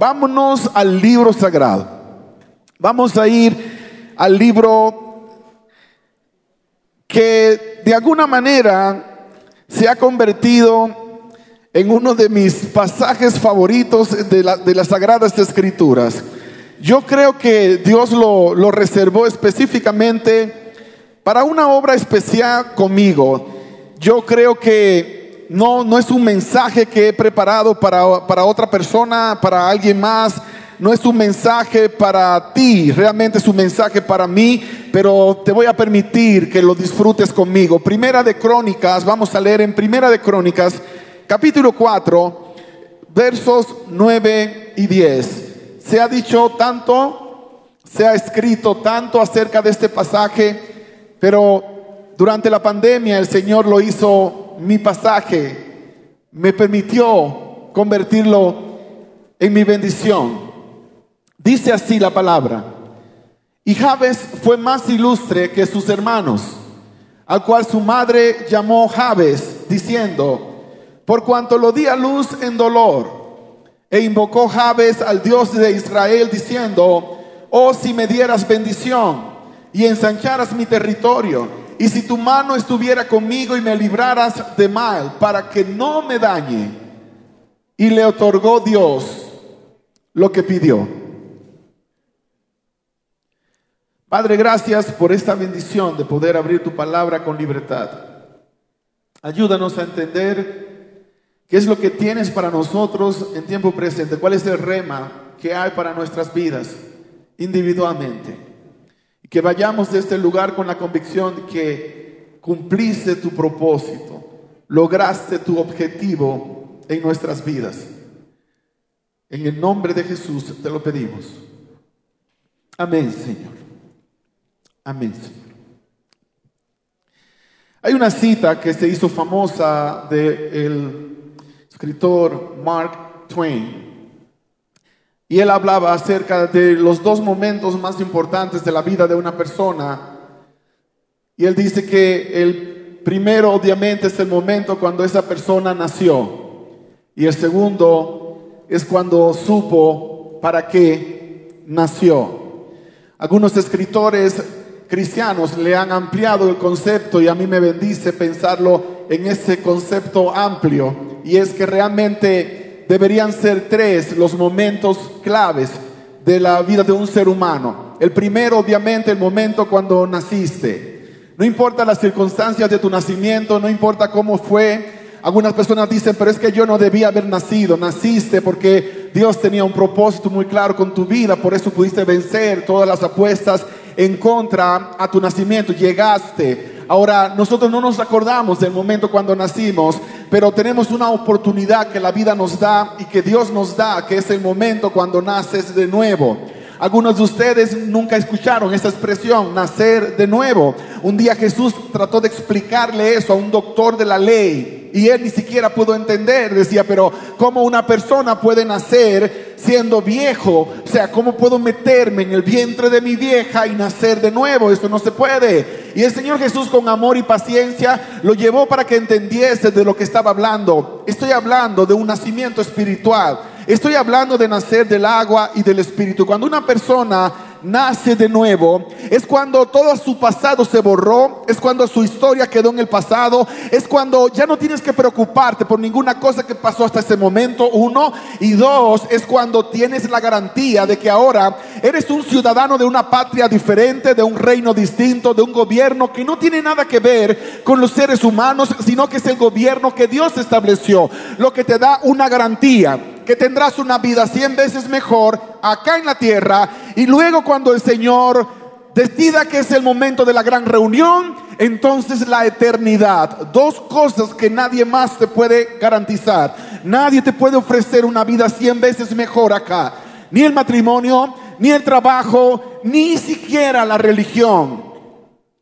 vámonos al libro sagrado. Vamos a ir al libro que de alguna manera se ha convertido en uno de mis pasajes favoritos de, las Sagradas Escrituras. Yo creo que Dios lo, reservó específicamente para una obra especial conmigo. Yo creo que no, no es un mensaje que he preparado para, para otra persona, para alguien más. No es un mensaje para ti, realmente es un mensaje para mí, pero te voy a permitir que lo disfrutes conmigo. Primera de Crónicas, vamos a leer en Primera de Crónicas, capítulo 4, versos 9 y 10. Se ha dicho tanto, se ha escrito tanto acerca de este pasaje, pero durante la pandemia el Señor lo hizo mi pasaje me permitió convertirlo en mi bendición. Dice así la palabra. Y Jabes fue más ilustre que sus hermanos, al cual su madre llamó Jabes, diciendo, por cuanto lo di a luz en dolor. E invocó Jabes al Dios de Israel, diciendo, oh si me dieras bendición y ensancharas mi territorio y si tu mano estuviera conmigo y me libraras de mal para que no me dañe. Y le otorgó Dios lo que pidió. Padre, gracias por esta bendición de poder abrir tu palabra con libertad. Ayúdanos a entender qué es lo que tienes para nosotros en tiempo presente, cuál es el rema que hay para nuestras vidas individualmente que vayamos de este lugar con la convicción que cumpliste tu propósito, lograste tu objetivo en nuestras vidas. En el nombre de Jesús te lo pedimos. Amén, Señor. Amén, Señor. Hay una cita que se hizo famosa del escritor Mark Twain. Y él hablaba acerca de los dos momentos más importantes de la vida de una persona. Y él dice que el primero obviamente es el momento cuando esa persona nació. Y el segundo es cuando supo para qué nació. Algunos escritores cristianos le han ampliado el concepto y a mí me bendice pensarlo en ese concepto amplio. Y es que realmente deberían ser tres los momentos claves de la vida de un ser humano. El primero, obviamente, el momento cuando naciste. No importa las circunstancias de tu nacimiento, no importa cómo fue. Algunas personas dicen, pero es que yo no debía haber nacido. Naciste porque Dios tenía un propósito muy claro con tu vida, por eso pudiste vencer todas las apuestas en contra a tu nacimiento. Llegaste Ahora, nosotros no nos acordamos del momento cuando nacimos, pero tenemos una oportunidad que la vida nos da y que Dios nos da, que es el momento cuando naces de nuevo. Algunos de ustedes nunca escucharon esa expresión, nacer de nuevo. Un día Jesús trató de explicarle eso a un doctor de la ley y él ni siquiera pudo entender. Decía, pero ¿cómo una persona puede nacer siendo viejo? O sea, ¿cómo puedo meterme en el vientre de mi vieja y nacer de nuevo? Eso no se puede. Y el Señor Jesús con amor y paciencia lo llevó para que entendiese de lo que estaba hablando. Estoy hablando de un nacimiento espiritual. Estoy hablando de nacer del agua y del espíritu. Cuando una persona nace de nuevo, es cuando todo su pasado se borró, es cuando su historia quedó en el pasado, es cuando ya no tienes que preocuparte por ninguna cosa que pasó hasta ese momento, uno, y dos, es cuando tienes la garantía de que ahora eres un ciudadano de una patria diferente, de un reino distinto, de un gobierno que no tiene nada que ver con los seres humanos, sino que es el gobierno que Dios estableció, lo que te da una garantía que tendrás una vida cien veces mejor acá en la tierra y luego cuando el Señor decida que es el momento de la gran reunión, entonces la eternidad. Dos cosas que nadie más te puede garantizar. Nadie te puede ofrecer una vida cien veces mejor acá. Ni el matrimonio, ni el trabajo, ni siquiera la religión.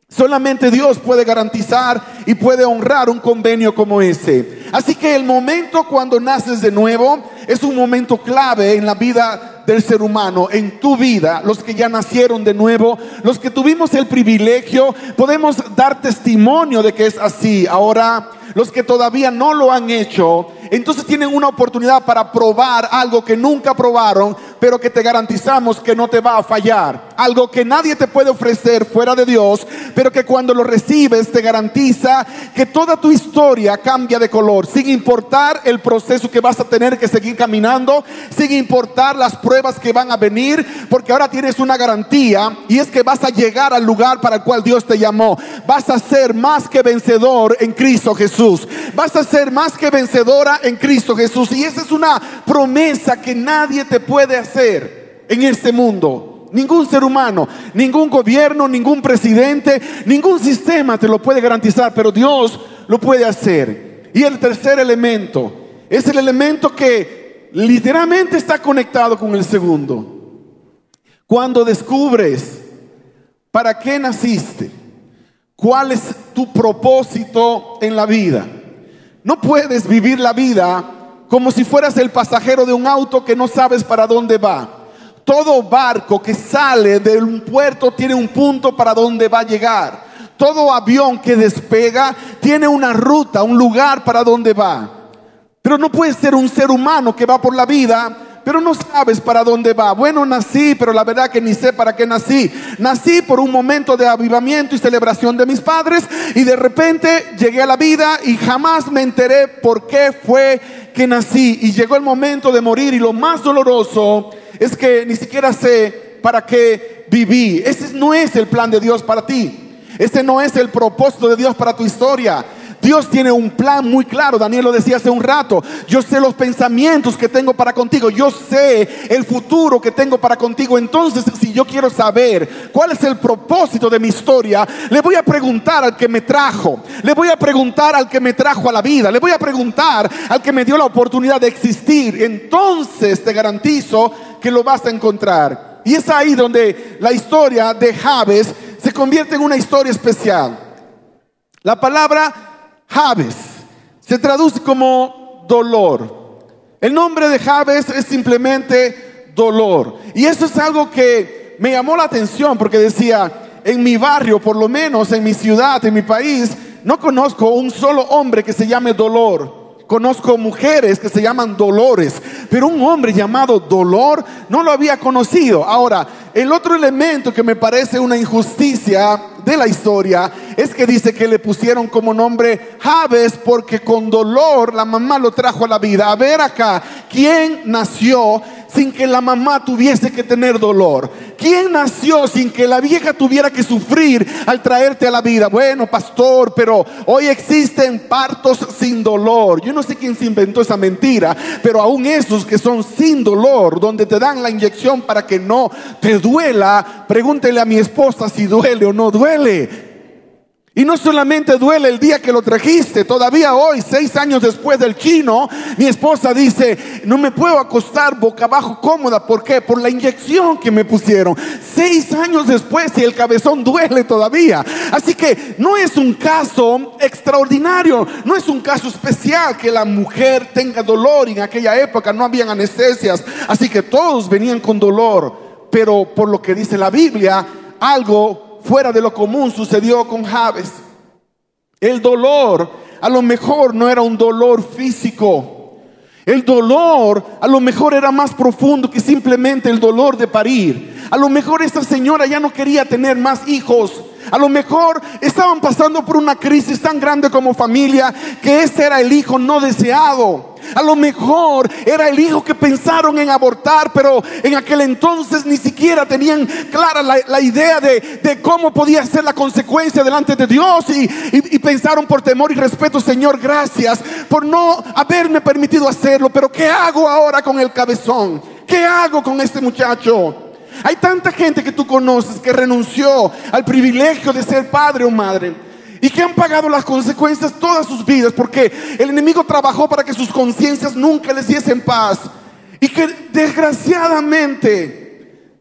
Solamente Dios puede garantizar y puede honrar un convenio como ese. Así que el momento cuando naces de nuevo es un momento clave en la vida del ser humano, en tu vida, los que ya nacieron de nuevo, los que tuvimos el privilegio, podemos dar testimonio de que es así. Ahora, los que todavía no lo han hecho, entonces tienen una oportunidad para probar algo que nunca probaron, pero que te garantizamos que no te va a fallar. Algo que nadie te puede ofrecer fuera de Dios, pero que cuando lo recibes te garantiza que toda tu historia cambia de color, sin importar el proceso que vas a tener que seguir caminando, sin importar las pruebas que van a venir, porque ahora tienes una garantía y es que vas a llegar al lugar para el cual Dios te llamó. Vas a ser más que vencedor en Cristo Jesús. Vas a ser más que vencedora en Cristo Jesús. Y esa es una promesa que nadie te puede hacer en este mundo. Ningún ser humano, ningún gobierno, ningún presidente, ningún sistema te lo puede garantizar, pero Dios lo puede hacer. Y el tercer elemento es el elemento que literalmente está conectado con el segundo. Cuando descubres para qué naciste, cuál es tu propósito en la vida. No puedes vivir la vida como si fueras el pasajero de un auto que no sabes para dónde va. Todo barco que sale de un puerto tiene un punto para dónde va a llegar. Todo avión que despega tiene una ruta, un lugar para dónde va. Pero no puedes ser un ser humano que va por la vida pero no sabes para dónde va. Bueno, nací, pero la verdad que ni sé para qué nací. Nací por un momento de avivamiento y celebración de mis padres y de repente llegué a la vida y jamás me enteré por qué fue que nací. Y llegó el momento de morir y lo más doloroso es que ni siquiera sé para qué viví. Ese no es el plan de Dios para ti. Ese no es el propósito de Dios para tu historia. Dios tiene un plan muy claro. Daniel lo decía hace un rato. Yo sé los pensamientos que tengo para contigo. Yo sé el futuro que tengo para contigo. Entonces, si yo quiero saber cuál es el propósito de mi historia, le voy a preguntar al que me trajo. Le voy a preguntar al que me trajo a la vida. Le voy a preguntar al que me dio la oportunidad de existir. Entonces te garantizo que lo vas a encontrar. Y es ahí donde la historia de Javes se convierte en una historia especial. La palabra Jabes se traduce como dolor. El nombre de Jabes es simplemente dolor. Y eso es algo que me llamó la atención porque decía, en mi barrio, por lo menos en mi ciudad, en mi país, no conozco un solo hombre que se llame dolor. Conozco mujeres que se llaman Dolores, pero un hombre llamado Dolor no lo había conocido. Ahora, el otro elemento que me parece una injusticia de la historia es que dice que le pusieron como nombre Javes porque con dolor la mamá lo trajo a la vida. A ver acá, ¿quién nació sin que la mamá tuviese que tener dolor? ¿Quién nació sin que la vieja tuviera que sufrir al traerte a la vida? Bueno, pastor, pero hoy existen partos sin dolor. Yo no sé quién se inventó esa mentira, pero aún esos que son sin dolor, donde te dan la inyección para que no te duela, pregúntele a mi esposa si duele o no duele. Y no solamente duele el día que lo trajiste, todavía hoy, seis años después del chino, mi esposa dice, no me puedo acostar boca abajo cómoda. ¿Por qué? Por la inyección que me pusieron. Seis años después y el cabezón duele todavía. Así que no es un caso extraordinario, no es un caso especial que la mujer tenga dolor. En aquella época no habían anestesias, así que todos venían con dolor. Pero por lo que dice la Biblia, algo fuera de lo común sucedió con Javes. El dolor a lo mejor no era un dolor físico. El dolor a lo mejor era más profundo que simplemente el dolor de parir. A lo mejor esta señora ya no quería tener más hijos. A lo mejor estaban pasando por una crisis tan grande como familia que ese era el hijo no deseado. A lo mejor era el hijo que pensaron en abortar, pero en aquel entonces ni siquiera tenían clara la, idea de, cómo podía ser la consecuencia delante de Dios y, y pensaron por temor y respeto, Señor, gracias por no haberme permitido hacerlo, pero ¿qué hago ahora con el cabezón? ¿Qué hago con este muchacho? Hay tanta gente que tú conoces que renunció al privilegio de ser padre o madre y que han pagado las consecuencias todas sus vidas porque el enemigo trabajó para que sus conciencias nunca les diesen paz y que desgraciadamente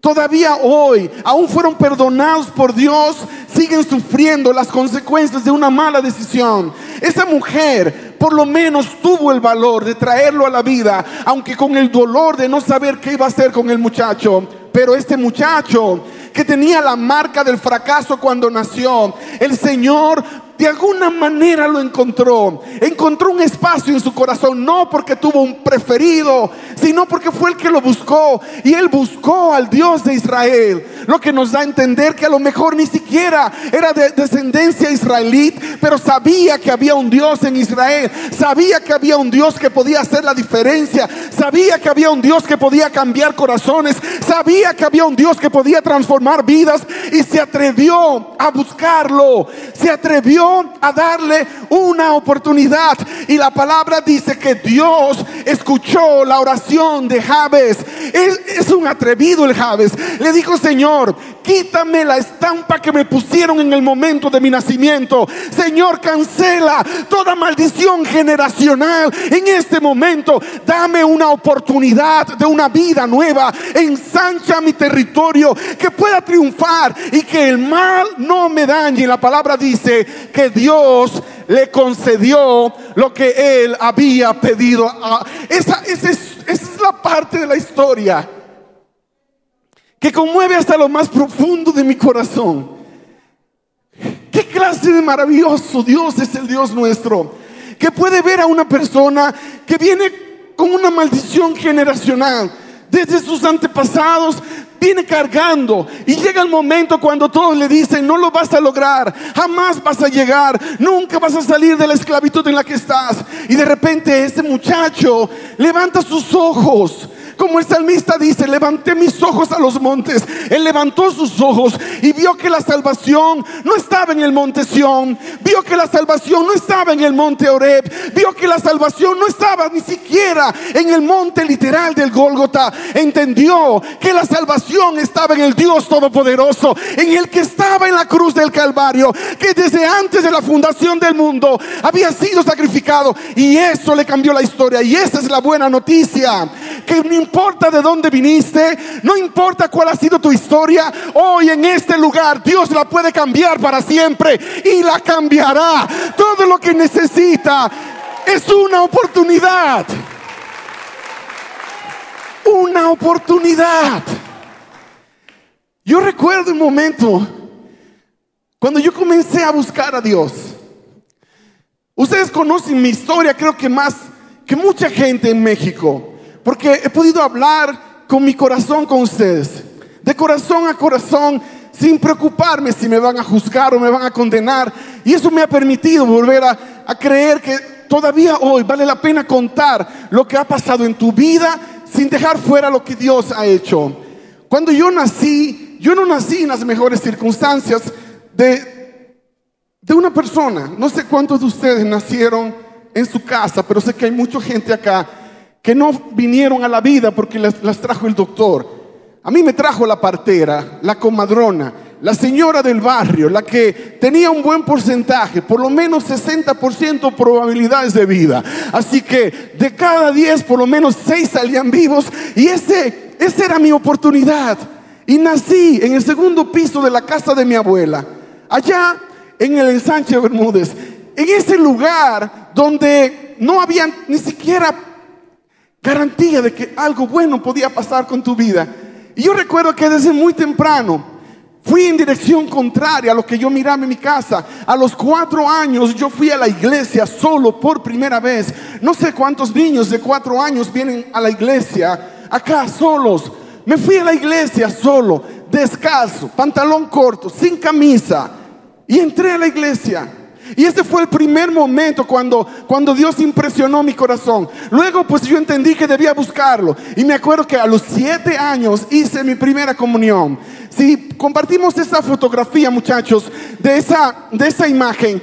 todavía hoy, aún fueron perdonados por Dios, siguen sufriendo las consecuencias de una mala decisión. Esa mujer por lo menos tuvo el valor de traerlo a la vida, aunque con el dolor de no saber qué iba a hacer con el muchacho. Pero este muchacho que tenía la marca del fracaso cuando nació, el Señor de alguna manera lo encontró. Encontró un espacio en su corazón, no porque tuvo un preferido, sino porque fue el que lo buscó. Y él buscó al Dios de Israel. Lo que nos da a entender que a lo mejor ni siquiera era de descendencia israelita, pero sabía que había un Dios en Israel. Sabía que había un Dios que podía hacer la diferencia. Sabía que había un Dios que podía cambiar corazones. Sabía que había un Dios que podía transformar vidas. Y se atrevió a buscarlo. Se atrevió a darle una oportunidad. Y la palabra dice que Dios escuchó la oración de Jabes. Es, es un atrevido el Jabes. Le dijo, Señor, quítame la estampa que me pusieron en el momento de mi nacimiento. Señor, cancela toda maldición generacional en este momento. Dame una oportunidad de una vida nueva. Ensancha mi territorio, que pueda triunfar y que el mal no me dañe. La palabra dice que Dios le concedió lo que él había pedido. Esa, esa, es, esa es la parte de la historia que conmueve hasta lo más profundo de mi corazón. ¿Qué clase de maravilloso Dios es el Dios nuestro? Que puede ver a una persona que viene con una maldición generacional desde sus antepasados, viene cargando y llega el momento cuando todos le dicen, no lo vas a lograr, jamás vas a llegar, nunca vas a salir de la esclavitud en la que estás. Y de repente ese muchacho levanta sus ojos como el salmista dice, levanté mis ojos a los montes. Él levantó sus ojos y vio que la salvación no estaba en el monte Sión. Vio que la salvación no estaba en el monte Oreb. Vio que la salvación no estaba ni siquiera en el monte literal del Gólgota. Entendió que la salvación estaba en el Dios Todopoderoso, en el que estaba en la cruz del Calvario, que desde antes de la fundación del mundo había sido sacrificado. Y eso le cambió la historia. Y esa es la buena noticia. Que importa de dónde viniste, no importa cuál ha sido tu historia, hoy en este lugar Dios la puede cambiar para siempre y la cambiará. Todo lo que necesita es una oportunidad. Una oportunidad. Yo recuerdo un momento cuando yo comencé a buscar a Dios. Ustedes conocen mi historia, creo que más que mucha gente en México. Porque he podido hablar con mi corazón con ustedes, de corazón a corazón, sin preocuparme si me van a juzgar o me van a condenar. Y eso me ha permitido volver a, creer que todavía hoy vale la pena contar lo que ha pasado en tu vida sin dejar fuera lo que Dios ha hecho. Cuando yo nací, yo no nací en las mejores circunstancias de, de una persona. No sé cuántos de ustedes nacieron en su casa, pero sé que hay mucha gente acá que no vinieron a la vida porque las, trajo el doctor. A mí me trajo la partera, la comadrona, la señora del barrio, la que tenía un buen porcentaje, por lo menos 60% probabilidades de vida. Así que de cada 10, por lo menos 6 salían vivos y ese, esa era mi oportunidad. Y nací en el segundo piso de la casa de mi abuela, allá en el ensanche Bermúdez, en ese lugar donde no había ni siquiera garantía de que algo bueno podía pasar con tu vida. Y yo recuerdo que desde muy temprano fui en dirección contraria a lo que yo miraba en mi casa. A los cuatro años yo fui a la iglesia solo por primera vez. No sé cuántos niños de cuatro años vienen a la iglesia acá solos. Me fui a la iglesia solo, descalzo, pantalón corto, sin camisa. Y entré a la iglesia. Y ese fue el primer momento cuando, cuando Dios impresionó mi corazón. Luego pues yo entendí que debía buscarlo. Y me acuerdo que a los siete años hice mi primera comunión. Si compartimos esa fotografía muchachos, de esa, de esa imagen,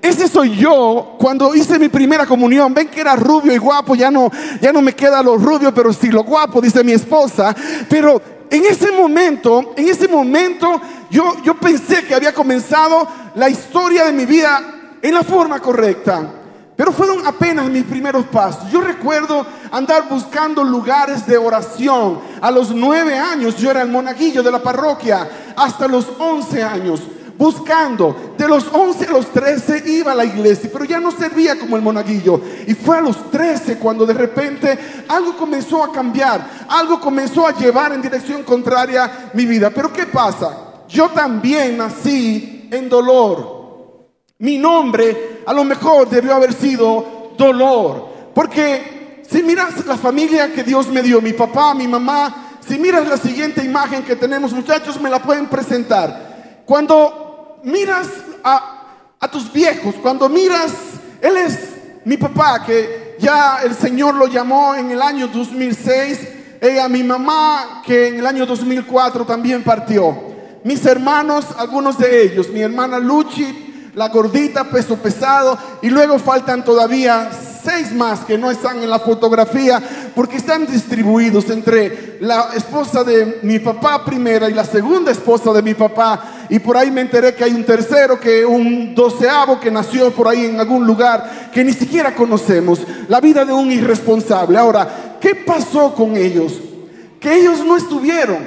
ese soy yo cuando hice mi primera comunión. Ven que era rubio y guapo, ya no, ya no me queda lo rubio, pero sí lo guapo, dice mi esposa. Pero en ese momento, en ese momento, yo, yo pensé que había comenzado la historia de mi vida en la forma correcta. Pero fueron apenas mis primeros pasos. Yo recuerdo andar buscando lugares de oración. A los nueve años yo era el monaguillo de la parroquia. Hasta los once años buscando. De los 11 a los 13 iba a la iglesia, pero ya no servía como el monaguillo. Y fue a los 13 cuando de repente algo comenzó a cambiar, algo comenzó a llevar en dirección contraria mi vida. Pero ¿qué pasa? Yo también nací en dolor. Mi nombre a lo mejor debió haber sido dolor. Porque si miras la familia que Dios me dio, mi papá, mi mamá, si miras la siguiente imagen que tenemos, muchachos, me la pueden presentar. Cuando miras a, a tus viejos, cuando miras, él es mi papá, que ya el Señor lo llamó en el año 2006, ella, mi mamá, que en el año 2004 también partió. Mis hermanos, algunos de ellos, mi hermana Luchi, la gordita, peso pesado, y luego faltan todavía seis más que no están en la fotografía porque están distribuidos entre la esposa de mi papá primera y la segunda esposa de mi papá. Y por ahí me enteré que hay un tercero, que un doceavo que nació por ahí en algún lugar que ni siquiera conocemos. La vida de un irresponsable. Ahora, ¿qué pasó con ellos? Que ellos no estuvieron.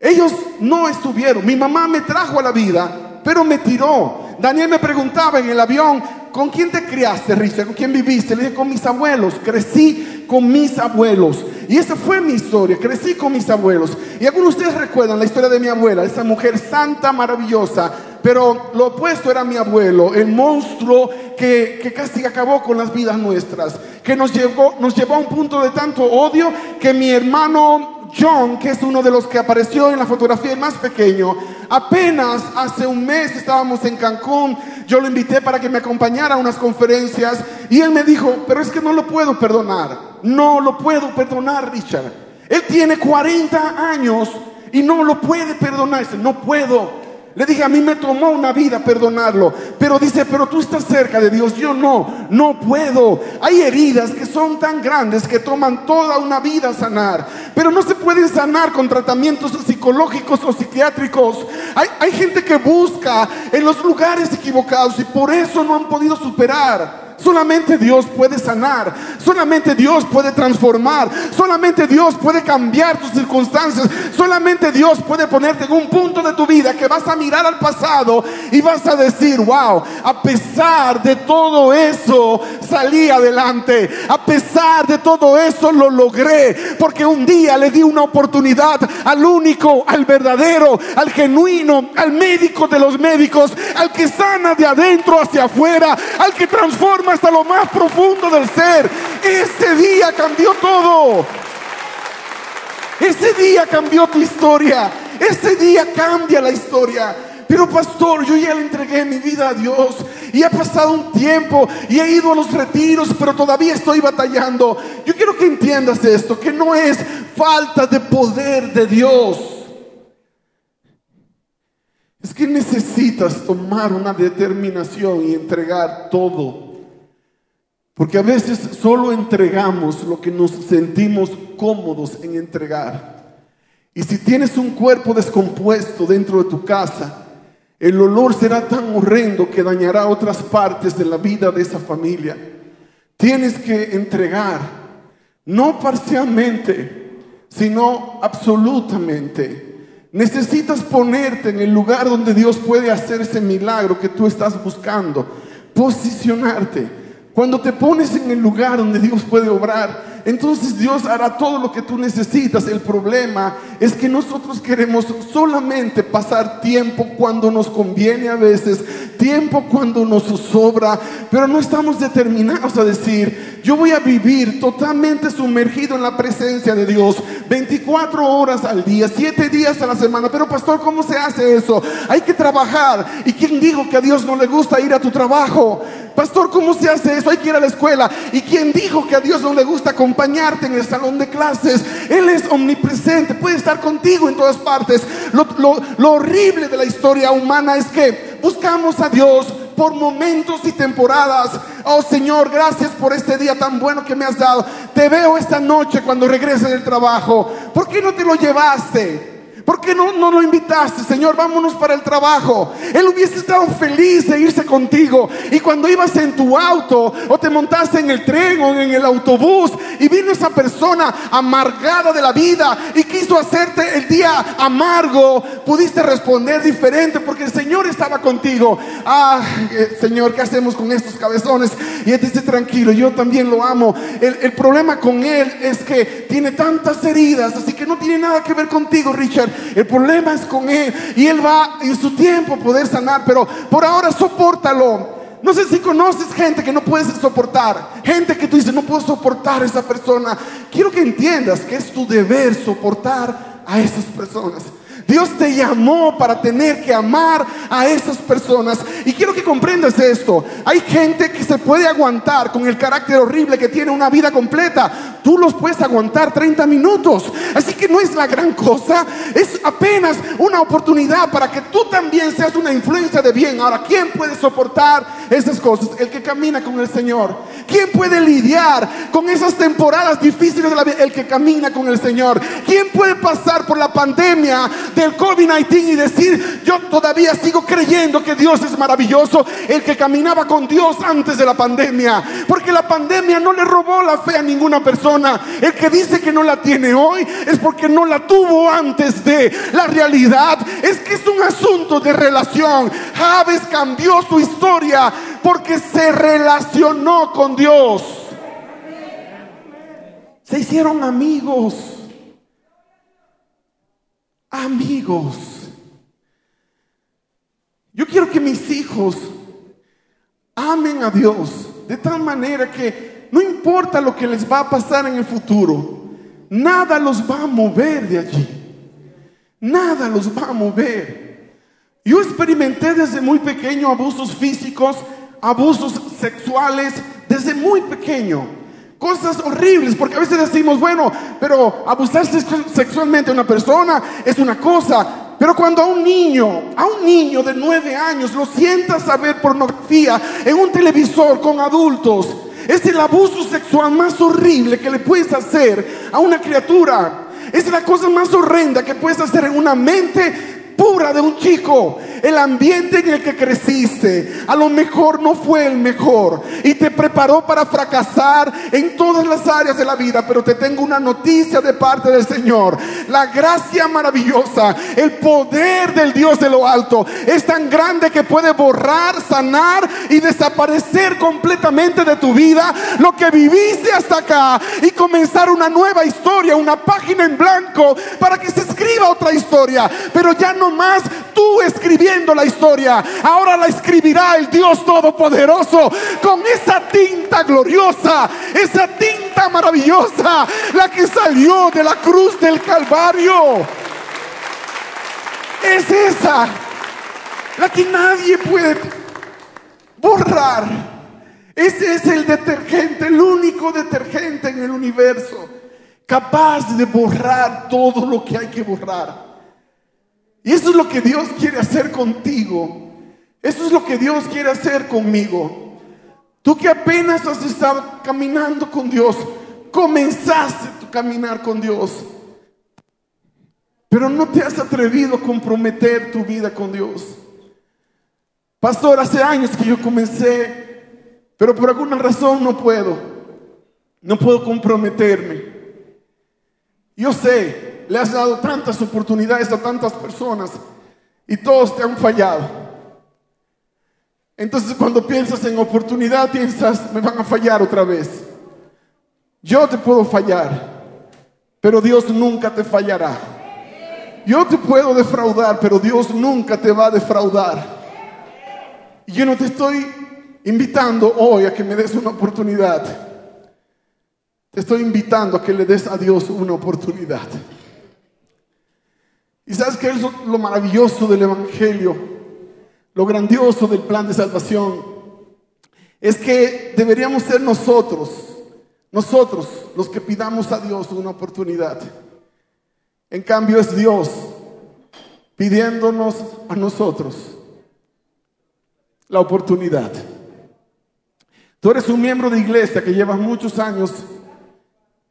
Ellos no estuvieron. Mi mamá me trajo a la vida, pero me tiró. Daniel me preguntaba en el avión, ¿con quién te criaste, Richard? ¿Con quién viviste? Le dije, con mis abuelos. Crecí con mis abuelos. Y esa fue mi historia. Crecí con mis abuelos. Y algunos de ustedes recuerdan la historia de mi abuela, esa mujer santa, maravillosa. Pero lo opuesto era mi abuelo, el monstruo que, que casi acabó con las vidas nuestras. Que nos llevó, nos llevó a un punto de tanto odio que mi hermano John, que es uno de los que apareció en la fotografía, el más pequeño, apenas hace un mes estábamos en Cancún, yo lo invité para que me acompañara a unas conferencias y él me dijo, pero es que no lo puedo perdonar, no lo puedo perdonar, Richard. Él tiene 40 años y no lo puede perdonar, no puedo. Le dije, a mí me tomó una vida perdonarlo. Pero dice, pero tú estás cerca de Dios. Yo no, no puedo. Hay heridas que son tan grandes que toman toda una vida sanar. Pero no se pueden sanar con tratamientos psicológicos o psiquiátricos. Hay, hay gente que busca en los lugares equivocados y por eso no han podido superar. Solamente Dios puede sanar, solamente Dios puede transformar, solamente Dios puede cambiar tus circunstancias, solamente Dios puede ponerte en un punto de tu vida que vas a mirar al pasado y vas a decir, wow, a pesar de todo eso salí adelante, a pesar de todo eso lo logré, porque un día le di una oportunidad al único, al verdadero, al genuino, al médico de los médicos, al que sana de adentro hacia afuera, al que transforma hasta lo más profundo del ser. Ese día cambió todo. Ese día cambió tu historia. Ese día cambia la historia. Pero pastor, yo ya le entregué mi vida a Dios y ha pasado un tiempo y he ido a los retiros, pero todavía estoy batallando. Yo quiero que entiendas esto, que no es falta de poder de Dios. Es que necesitas tomar una determinación y entregar todo porque a veces solo entregamos lo que nos sentimos cómodos en entregar. Y si tienes un cuerpo descompuesto dentro de tu casa, el olor será tan horrendo que dañará otras partes de la vida de esa familia. Tienes que entregar, no parcialmente, sino absolutamente. Necesitas ponerte en el lugar donde Dios puede hacer ese milagro que tú estás buscando, posicionarte. Cuando te pones en el lugar donde Dios puede obrar, entonces Dios hará todo lo que tú necesitas. El problema es que nosotros queremos solamente pasar tiempo cuando nos conviene a veces, tiempo cuando nos sobra, pero no estamos determinados a decir, yo voy a vivir totalmente sumergido en la presencia de Dios, 24 horas al día, 7 días a la semana. Pero pastor, ¿cómo se hace eso? Hay que trabajar. ¿Y quién dijo que a Dios no le gusta ir a tu trabajo? Pastor, ¿cómo se hace eso? Hay que ir a la escuela. ¿Y quién dijo que a Dios no le gusta acompañarte en el salón de clases? Él es omnipresente, puede estar contigo en todas partes. Lo, horrible de la historia humana es que buscamos a Dios por momentos y temporadas. Oh Señor, gracias por este día tan bueno que me has dado. Te veo esta noche cuando regreses del trabajo. ¿Por qué no te lo llevaste? ¿Por qué no, no lo invitaste, Señor? Vámonos para el trabajo. Él hubiese estado feliz de irse contigo. Y cuando ibas en tu auto o te montaste en el tren o en el autobús y vino esa persona amargada de la vida y quiso hacerte el día amargo, pudiste responder diferente porque el Señor estaba contigo. Ah, eh, Señor, ¿qué hacemos con estos cabezones? Y él dice, tranquilo, yo también lo amo. El, el problema con él es que tiene tantas heridas, así que no tiene nada que ver contigo, Richard el problema es con Él y Él va en su tiempo poder sanar, pero por ahora soportalo. No sé si conoces gente que no puedes soportar, gente que tú dices, no puedo soportar a esa persona. Quiero que entiendas que es tu deber soportar a esas personas. Dios te llamó para tener que amar a esas personas. Y quiero que comprendas esto. Hay gente que se puede aguantar con el carácter horrible que tiene una vida completa. Tú los puedes aguantar 30 minutos. Así que no es la gran cosa. Es apenas una oportunidad para que tú también seas una influencia de bien. Ahora, ¿quién puede soportar esas cosas? El que camina con el Señor. ¿Quién puede lidiar con esas temporadas difíciles de la vida? El que camina con el Señor. ¿Quién puede pasar por la pandemia del COVID-19 y decir, yo todavía sigo creyendo que Dios es maravilloso, el que caminaba con Dios antes de la pandemia, porque la pandemia no le robó la fe a ninguna persona. El que dice que no la tiene hoy es porque no la tuvo antes de. La realidad es que es un asunto de relación. Javes cambió su historia porque se relacionó con Dios. Se hicieron amigos amigos. Yo quiero que mis hijos amen a Dios de tal manera que no importa lo que les va a pasar en el futuro, nada los va a mover de allí. Nada los va a mover. Yo experimenté desde muy pequeño abusos físicos, abusos sexuales, desde muy pequeño cosas horribles, porque a veces decimos, bueno, pero abusar sexualmente a una persona es una cosa, pero cuando a un niño, a un niño de nueve años, lo sientas a ver pornografía en un televisor con adultos, es el abuso sexual más horrible que le puedes hacer a una criatura. Es la cosa más horrenda que puedes hacer en una mente pura de un chico. El ambiente en el que creciste a lo mejor no fue el mejor y te preparó para fracasar en todas las áreas de la vida. Pero te tengo una noticia de parte del Señor. La gracia maravillosa, el poder del Dios de lo alto es tan grande que puede borrar, sanar y desaparecer completamente de tu vida lo que viviste hasta acá y comenzar una nueva historia, una página en blanco para que se escriba otra historia. Pero ya no más tú escribiendo la historia. Ahora la escribirá el Dios Todopoderoso con esa tinta gloriosa, esa tinta maravillosa, la que salió de la cruz del Calvario. Es esa, la que nadie puede borrar. Ese es el detergente, el único detergente en el universo, capaz de borrar todo lo que hay que borrar. Y eso es lo que Dios quiere hacer contigo. Eso es lo que Dios quiere hacer conmigo. Tú que apenas has estado caminando con Dios, comenzaste tu caminar con Dios, pero no te has atrevido a comprometer tu vida con Dios. Pastor, hace años que yo comencé, pero por alguna razón no puedo. No puedo comprometerme. Yo sé le has dado tantas oportunidades a tantas personas y todos te han fallado. Entonces cuando piensas en oportunidad, piensas, me van a fallar otra vez. Yo te puedo fallar, pero Dios nunca te fallará. Yo te puedo defraudar, pero Dios nunca te va a defraudar. Y yo no te estoy invitando hoy a que me des una oportunidad. Te estoy invitando a que le des a Dios una oportunidad. ¿Y sabes qué es lo maravilloso del Evangelio? Lo grandioso del plan de salvación. Es que deberíamos ser nosotros, nosotros los que pidamos a Dios una oportunidad. En cambio es Dios pidiéndonos a nosotros la oportunidad. Tú eres un miembro de iglesia que lleva muchos años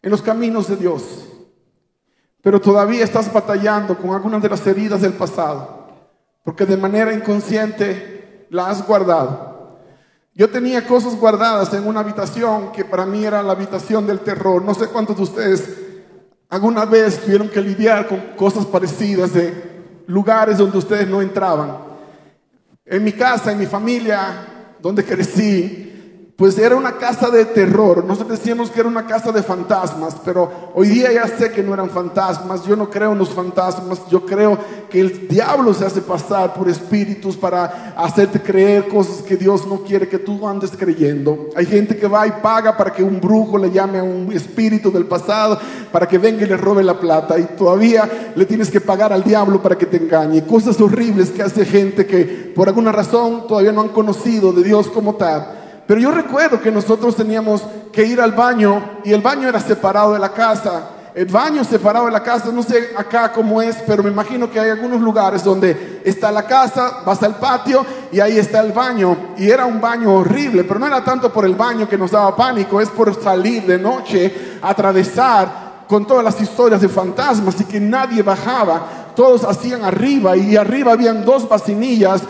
en los caminos de Dios pero todavía estás batallando con algunas de las heridas del pasado, porque de manera inconsciente la has guardado. Yo tenía cosas guardadas en una habitación que para mí era la habitación del terror. No sé cuántos de ustedes alguna vez tuvieron que lidiar con cosas parecidas de lugares donde ustedes no entraban. En mi casa, en mi familia, donde crecí, pues era una casa de terror. Nosotros decíamos que era una casa de fantasmas, pero hoy día ya sé que no eran fantasmas. Yo no creo en los fantasmas. Yo creo que el diablo se hace pasar por espíritus para hacerte creer cosas que Dios no quiere que tú andes creyendo. Hay gente que va y paga para que un brujo le llame a un espíritu del pasado para que venga y le robe la plata. Y todavía le tienes que pagar al diablo para que te engañe. Cosas horribles que hace gente que por alguna razón todavía no han conocido de Dios como tal. Pero yo recuerdo que nosotros teníamos que ir al baño y el baño era separado de la casa. El baño separado de la casa, no sé acá cómo es, pero me imagino que hay algunos lugares donde está la casa, vas al patio y ahí está el baño. Y era un baño horrible, pero no era tanto por el baño que nos daba pánico, es por salir de noche, atravesar con todas las historias de fantasmas y que nadie bajaba. Todos hacían arriba y arriba habían dos vacinillas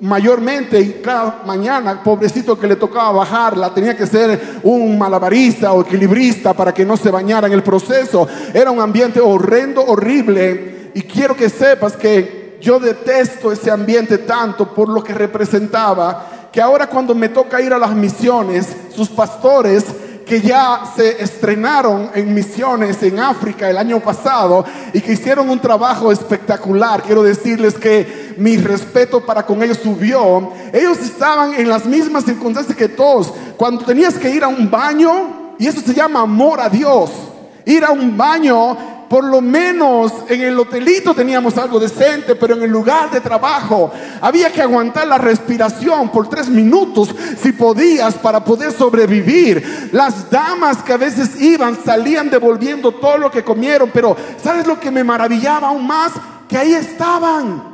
mayormente y cada mañana, pobrecito que le tocaba bajarla, tenía que ser un malabarista o equilibrista para que no se bañara en el proceso. Era un ambiente horrendo, horrible. Y quiero que sepas que yo detesto ese ambiente tanto por lo que representaba, que ahora cuando me toca ir a las misiones, sus pastores que ya se estrenaron en misiones en África el año pasado y que hicieron un trabajo espectacular. Quiero decirles que mi respeto para con ellos subió. Ellos estaban en las mismas circunstancias que todos. Cuando tenías que ir a un baño, y eso se llama amor a Dios, ir a un baño por lo menos en el hotelito teníamos algo decente, pero en el lugar de trabajo había que aguantar la respiración por tres minutos si podías para poder sobrevivir. Las damas que a veces iban salían devolviendo todo lo que comieron, pero ¿sabes lo que me maravillaba aún más? Que ahí estaban.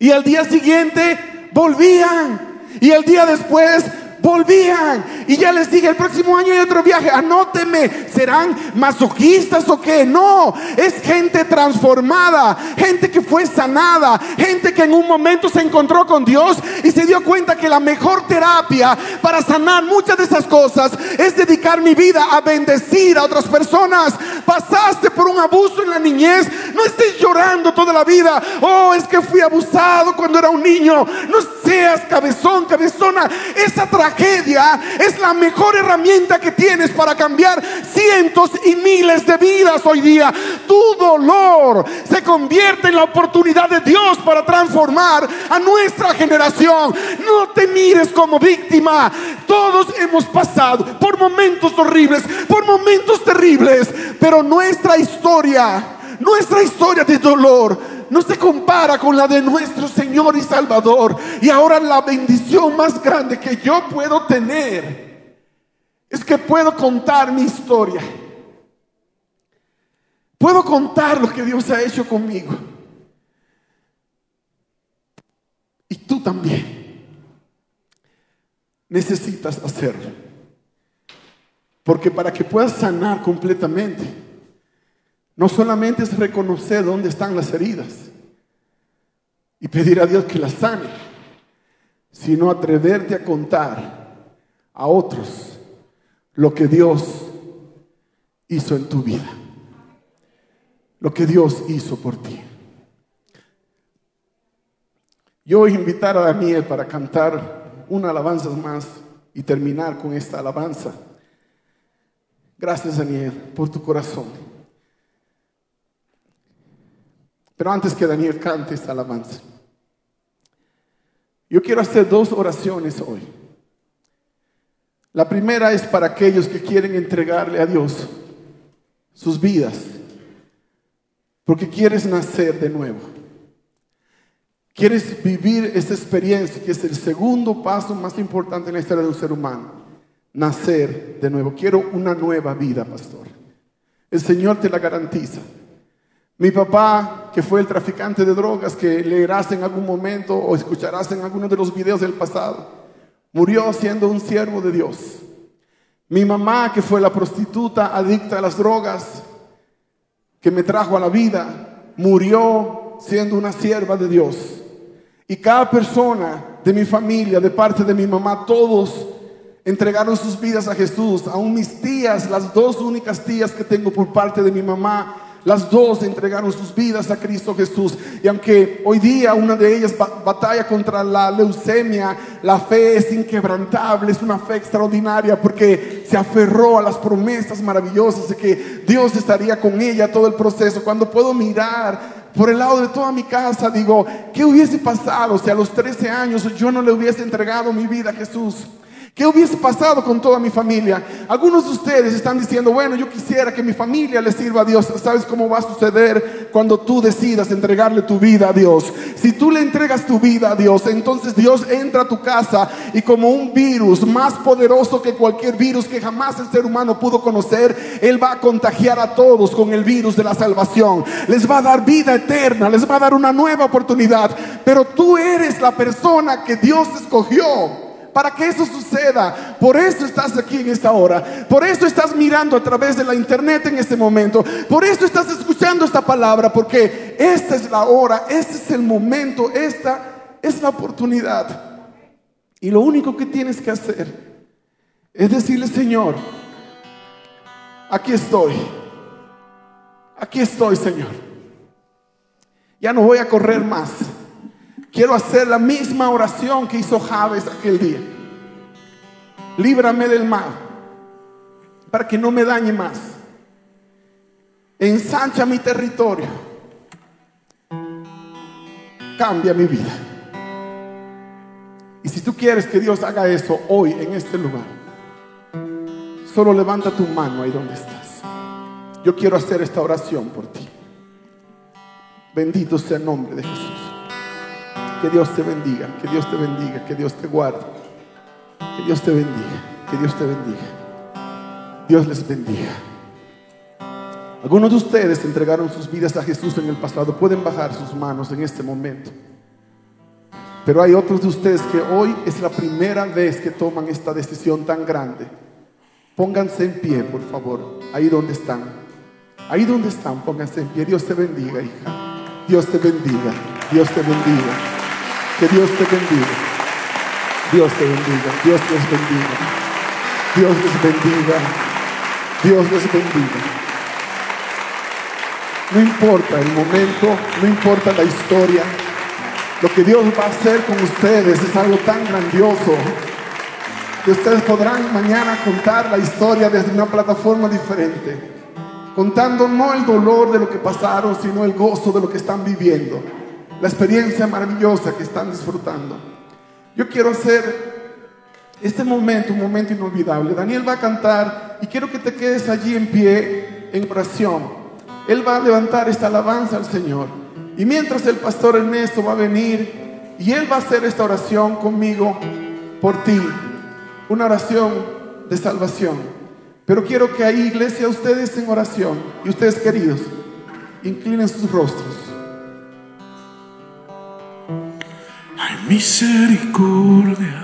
Y al día siguiente volvían. Y el día después volvían. Y ya les dije, el próximo año hay otro viaje, anóteme, ¿serán masoquistas o qué? No, es gente transformada, gente que fue sanada, gente que en un momento se encontró con Dios y se dio cuenta que la mejor terapia para sanar muchas de esas cosas es dedicar mi vida a bendecir a otras personas. Pasaste por un abuso en la niñez, no estés llorando toda la vida, oh, es que fui abusado cuando era un niño, no seas cabezón, cabezona, esa tragedia tragedia es la mejor herramienta que tienes para cambiar cientos y miles de vidas hoy día. Tu dolor se convierte en la oportunidad de Dios para transformar a nuestra generación. No te mires como víctima. Todos hemos pasado por momentos horribles, por momentos terribles, pero nuestra historia, nuestra historia de dolor no se compara con la de nuestro Señor y Salvador. Y ahora la bendición más grande que yo puedo tener es que puedo contar mi historia. Puedo contar lo que Dios ha hecho conmigo. Y tú también necesitas hacerlo. Porque para que puedas sanar completamente, no solamente es reconocer dónde están las heridas y pedir a Dios que las sane, sino atreverte a contar a otros lo que Dios hizo en tu vida, lo que Dios hizo por ti. Yo voy a invitar a Daniel para cantar una alabanza más y terminar con esta alabanza. Gracias Daniel por tu corazón. Pero antes que Daniel cante esta alabanza, yo quiero hacer dos oraciones hoy. La primera es para aquellos que quieren entregarle a Dios sus vidas, porque quieres nacer de nuevo. Quieres vivir esta experiencia, que es el segundo paso más importante en la historia de un ser humano, nacer de nuevo. Quiero una nueva vida, pastor. El Señor te la garantiza. Mi papá, que fue el traficante de drogas que leerás en algún momento o escucharás en alguno de los videos del pasado, murió siendo un siervo de Dios. Mi mamá, que fue la prostituta adicta a las drogas, que me trajo a la vida, murió siendo una sierva de Dios. Y cada persona de mi familia, de parte de mi mamá, todos entregaron sus vidas a Jesús. Aún mis tías, las dos únicas tías que tengo por parte de mi mamá, Las dos entregaron sus vidas a Cristo Jesús. Y aunque hoy día una de ellas batalla contra la leucemia, la fe es inquebrantable, es una fe extraordinaria porque se aferró a las promesas maravillosas de que Dios estaría con ella todo el proceso. Cuando puedo mirar por el lado de toda mi casa, digo, ¿qué hubiese pasado si a los 13 años yo no le hubiese entregado mi vida a Jesús? ¿Qué hubiese pasado con toda mi familia? Algunos de ustedes están diciendo, bueno, yo quisiera que mi familia le sirva a Dios. ¿Sabes cómo va a suceder cuando tú decidas entregarle tu vida a Dios? Si tú le entregas tu vida a Dios, entonces Dios entra a tu casa y como un virus más poderoso que cualquier virus que jamás el ser humano pudo conocer, Él va a contagiar a todos con el virus de la salvación. Les va a dar vida eterna, les va a dar una nueva oportunidad. Pero tú eres la persona que Dios escogió para que eso suceda. Por eso estás aquí en esta hora. Por eso estás mirando a través de la internet en este momento. Por eso estás escuchando esta palabra. Porque esta es la hora, este es el momento, esta es la oportunidad. Y lo único que tienes que hacer es decirle, Señor, aquí estoy. Aquí estoy, Señor. Ya no voy a correr más. Quiero hacer la misma oración que hizo Javes aquel día. Líbrame del mal para que no me dañe más. Ensancha mi territorio. Cambia mi vida. Y si tú quieres que Dios haga eso hoy en este lugar, solo levanta tu mano ahí donde estás. Yo quiero hacer esta oración por ti. Bendito sea el nombre de Jesús. Que Dios te bendiga, que Dios te bendiga, que Dios te guarde. Que Dios te bendiga, que Dios te bendiga. Dios les bendiga. Algunos de ustedes entregaron sus vidas a Jesús en el pasado. Pueden bajar sus manos en este momento. Pero hay otros de ustedes que hoy es la primera vez que toman esta decisión tan grande. Pónganse en pie, por favor, ahí donde están. Ahí donde están, pónganse en pie. Dios te bendiga, hija. Dios te bendiga. Dios te bendiga. Que Dios te bendiga. Dios te bendiga. Dios les bendiga. Dios les bendiga. Dios les bendiga. No importa el momento, no importa la historia. Lo que Dios va a hacer con ustedes es algo tan grandioso que ustedes podrán mañana contar la historia desde una plataforma diferente, contando no el dolor de lo que pasaron, sino el gozo de lo que están viviendo la experiencia maravillosa que están disfrutando. Yo quiero hacer este momento un momento inolvidable. Daniel va a cantar y quiero que te quedes allí en pie en oración. Él va a levantar esta alabanza al Señor. Y mientras el pastor Ernesto va a venir y él va a hacer esta oración conmigo por ti, una oración de salvación. Pero quiero que ahí, iglesia, ustedes en oración y ustedes queridos, inclinen sus rostros. Misericordia,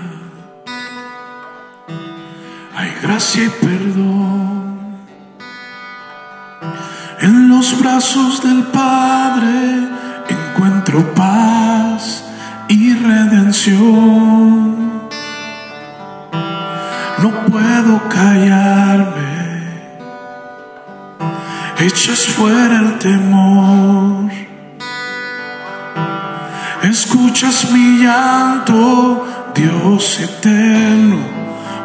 hay gracia y perdón. En los brazos del Padre encuentro paz y redención. No puedo callarme, echas fuera el temor Escuchas mi llanto, Dios eterno,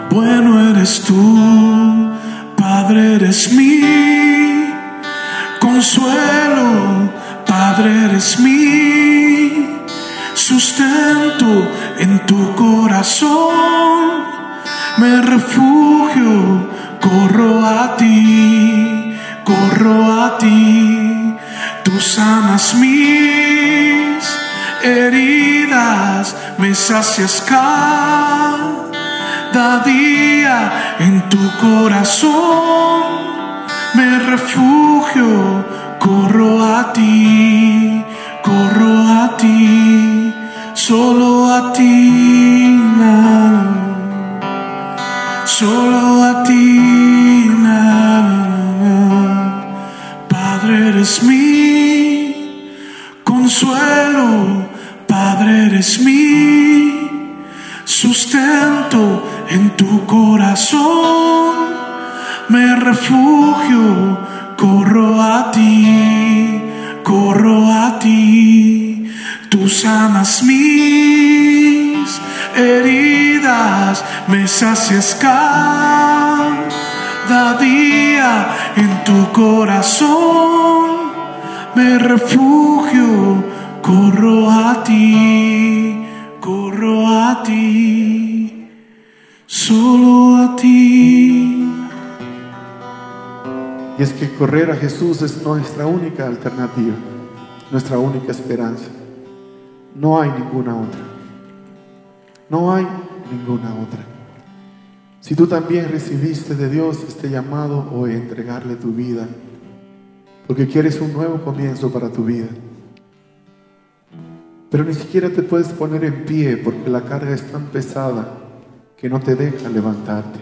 bueno eres tú, Padre eres mi consuelo, Padre eres mi sustento en tu corazón, me refugio, corro a ti, corro a ti, tú sanas mis heridas me sacias cada día en tu corazón. Me refugio, corro a ti, corro a ti, solo a ti, solo a ti, mi sustento en tu corazón, me refugio, corro a ti, corro a ti, tú sanas mis heridas, me sacias cada día en tu corazón, me refugio, corro a ti, corro a ti, solo a ti. Y es que correr a Jesús es nuestra única alternativa, nuestra única esperanza. No hay ninguna otra. No hay ninguna otra. Si tú también recibiste de Dios este llamado hoy a entregarle tu vida, porque quieres un nuevo comienzo para tu vida, pero ni siquiera te puedes poner en pie porque la carga es tan pesada que no te deja levantarte.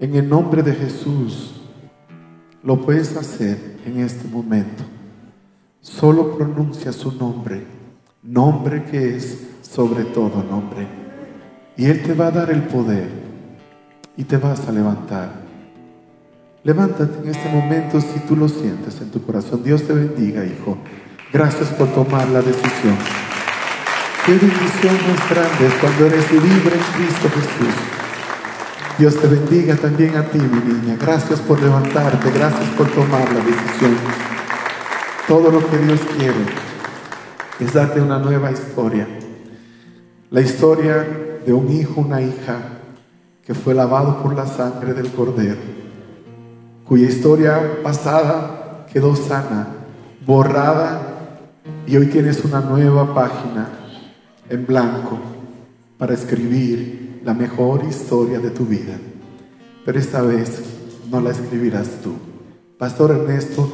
En el nombre de Jesús lo puedes hacer en este momento. Solo pronuncia su nombre, nombre que es sobre todo nombre. Y Él te va a dar el poder y te vas a levantar. Levántate en este momento si tú lo sientes en tu corazón. Dios te bendiga, hijo. Gracias por tomar la decisión. Qué bendición más grande cuando eres libre en Cristo Jesús. Dios te bendiga también a ti, mi niña. Gracias por levantarte, gracias por tomar la decisión. Todo lo que Dios quiere es darte una nueva historia. La historia de un hijo, una hija que fue lavado por la sangre del Cordero, cuya historia pasada quedó sana, borrada, y hoy tienes una nueva página en blanco para escribir la mejor historia de tu vida. Pero esta vez no la escribirás tú. Pastor Ernesto,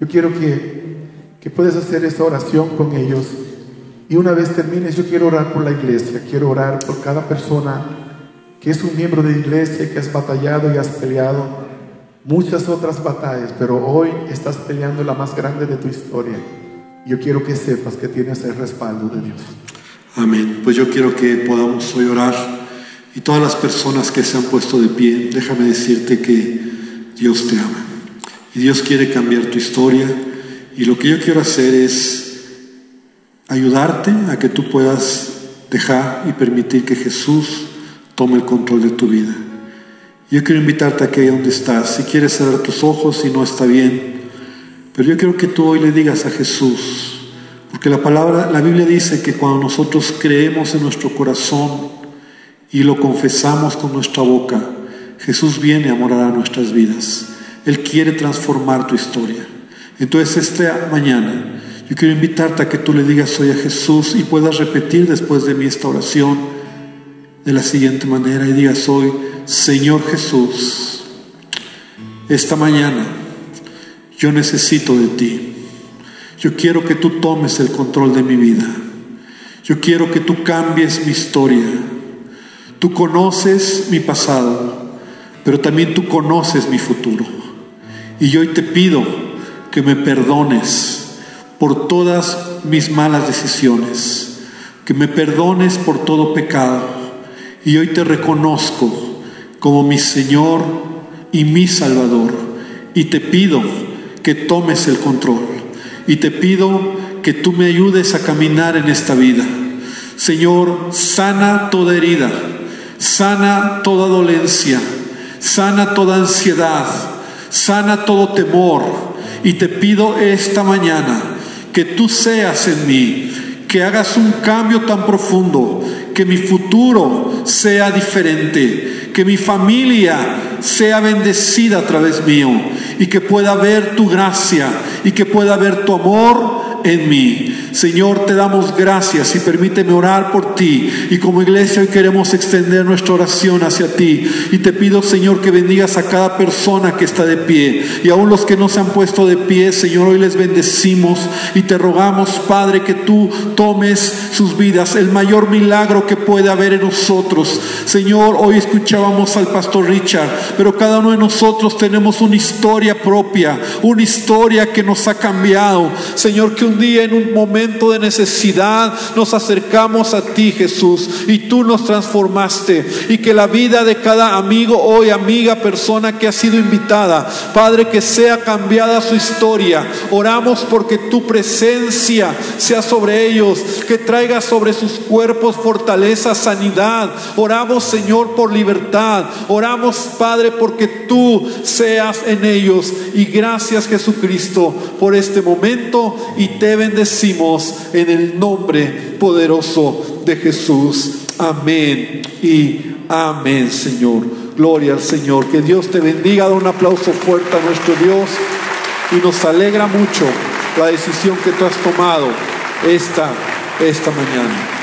yo quiero que, que puedas hacer esta oración con ellos. Y una vez termines, yo quiero orar por la iglesia. Quiero orar por cada persona que es un miembro de iglesia, que has batallado y has peleado muchas otras batallas, pero hoy estás peleando la más grande de tu historia. Yo quiero que sepas que tienes el respaldo de Dios. Amén. Pues yo quiero que podamos hoy orar y todas las personas que se han puesto de pie, déjame decirte que Dios te ama y Dios quiere cambiar tu historia y lo que yo quiero hacer es ayudarte a que tú puedas dejar y permitir que Jesús tome el control de tu vida. Yo quiero invitarte a que ahí donde estás, si quieres cerrar tus ojos, si no está bien, pero yo quiero que tú hoy le digas a Jesús, porque la palabra, la Biblia dice que cuando nosotros creemos en nuestro corazón y lo confesamos con nuestra boca, Jesús viene a morar a nuestras vidas. Él quiere transformar tu historia. Entonces esta mañana yo quiero invitarte a que tú le digas hoy a Jesús y puedas repetir después de mí esta oración de la siguiente manera y digas hoy, Señor Jesús, esta mañana yo necesito de ti. Yo quiero que tú tomes el control de mi vida. Yo quiero que tú cambies mi historia. Tú conoces mi pasado, pero también tú conoces mi futuro. Y hoy te pido que me perdones por todas mis malas decisiones, que me perdones por todo pecado. Y hoy te reconozco como mi Señor y mi Salvador. Y te pido que tomes el control. Y te pido que tú me ayudes a caminar en esta vida. Señor, sana toda herida, sana toda dolencia, sana toda ansiedad, sana todo temor. Y te pido esta mañana que tú seas en mí, que hagas un cambio tan profundo, que mi futuro sea diferente, que mi familia sea bendecida a través mío y que pueda ver tu gracia y que pueda ver tu amor en mí. Señor, te damos gracias y permíteme orar por ti. Y como iglesia hoy queremos extender nuestra oración hacia ti. Y te pido, Señor, que bendigas a cada persona que está de pie. Y aún los que no se han puesto de pie, Señor, hoy les bendecimos y te rogamos, Padre, que tú tomes sus vidas. El mayor milagro que puede haber en nosotros. Señor, hoy escuchábamos al pastor Richard, pero cada uno de nosotros tenemos una historia propia, una historia que nos ha cambiado. Señor, que un día en un momento de necesidad nos acercamos a ti, Jesús, y tú nos transformaste. Y que la vida de cada amigo hoy, amiga, persona que ha sido invitada, Padre, que sea cambiada su historia. Oramos porque tu presencia sea sobre ellos, que traiga sobre sus cuerpos fortaleza, sanidad. Oramos, Señor, por libertad. Oramos, Padre, porque tú seas en ellos. Y gracias, Jesucristo, por este momento y te bendecimos en el nombre poderoso de Jesús. Amén y amén, Señor. Gloria al Señor. Que Dios te bendiga. Da un aplauso fuerte a nuestro Dios. Y nos alegra mucho la decisión que tú has tomado esta, esta mañana.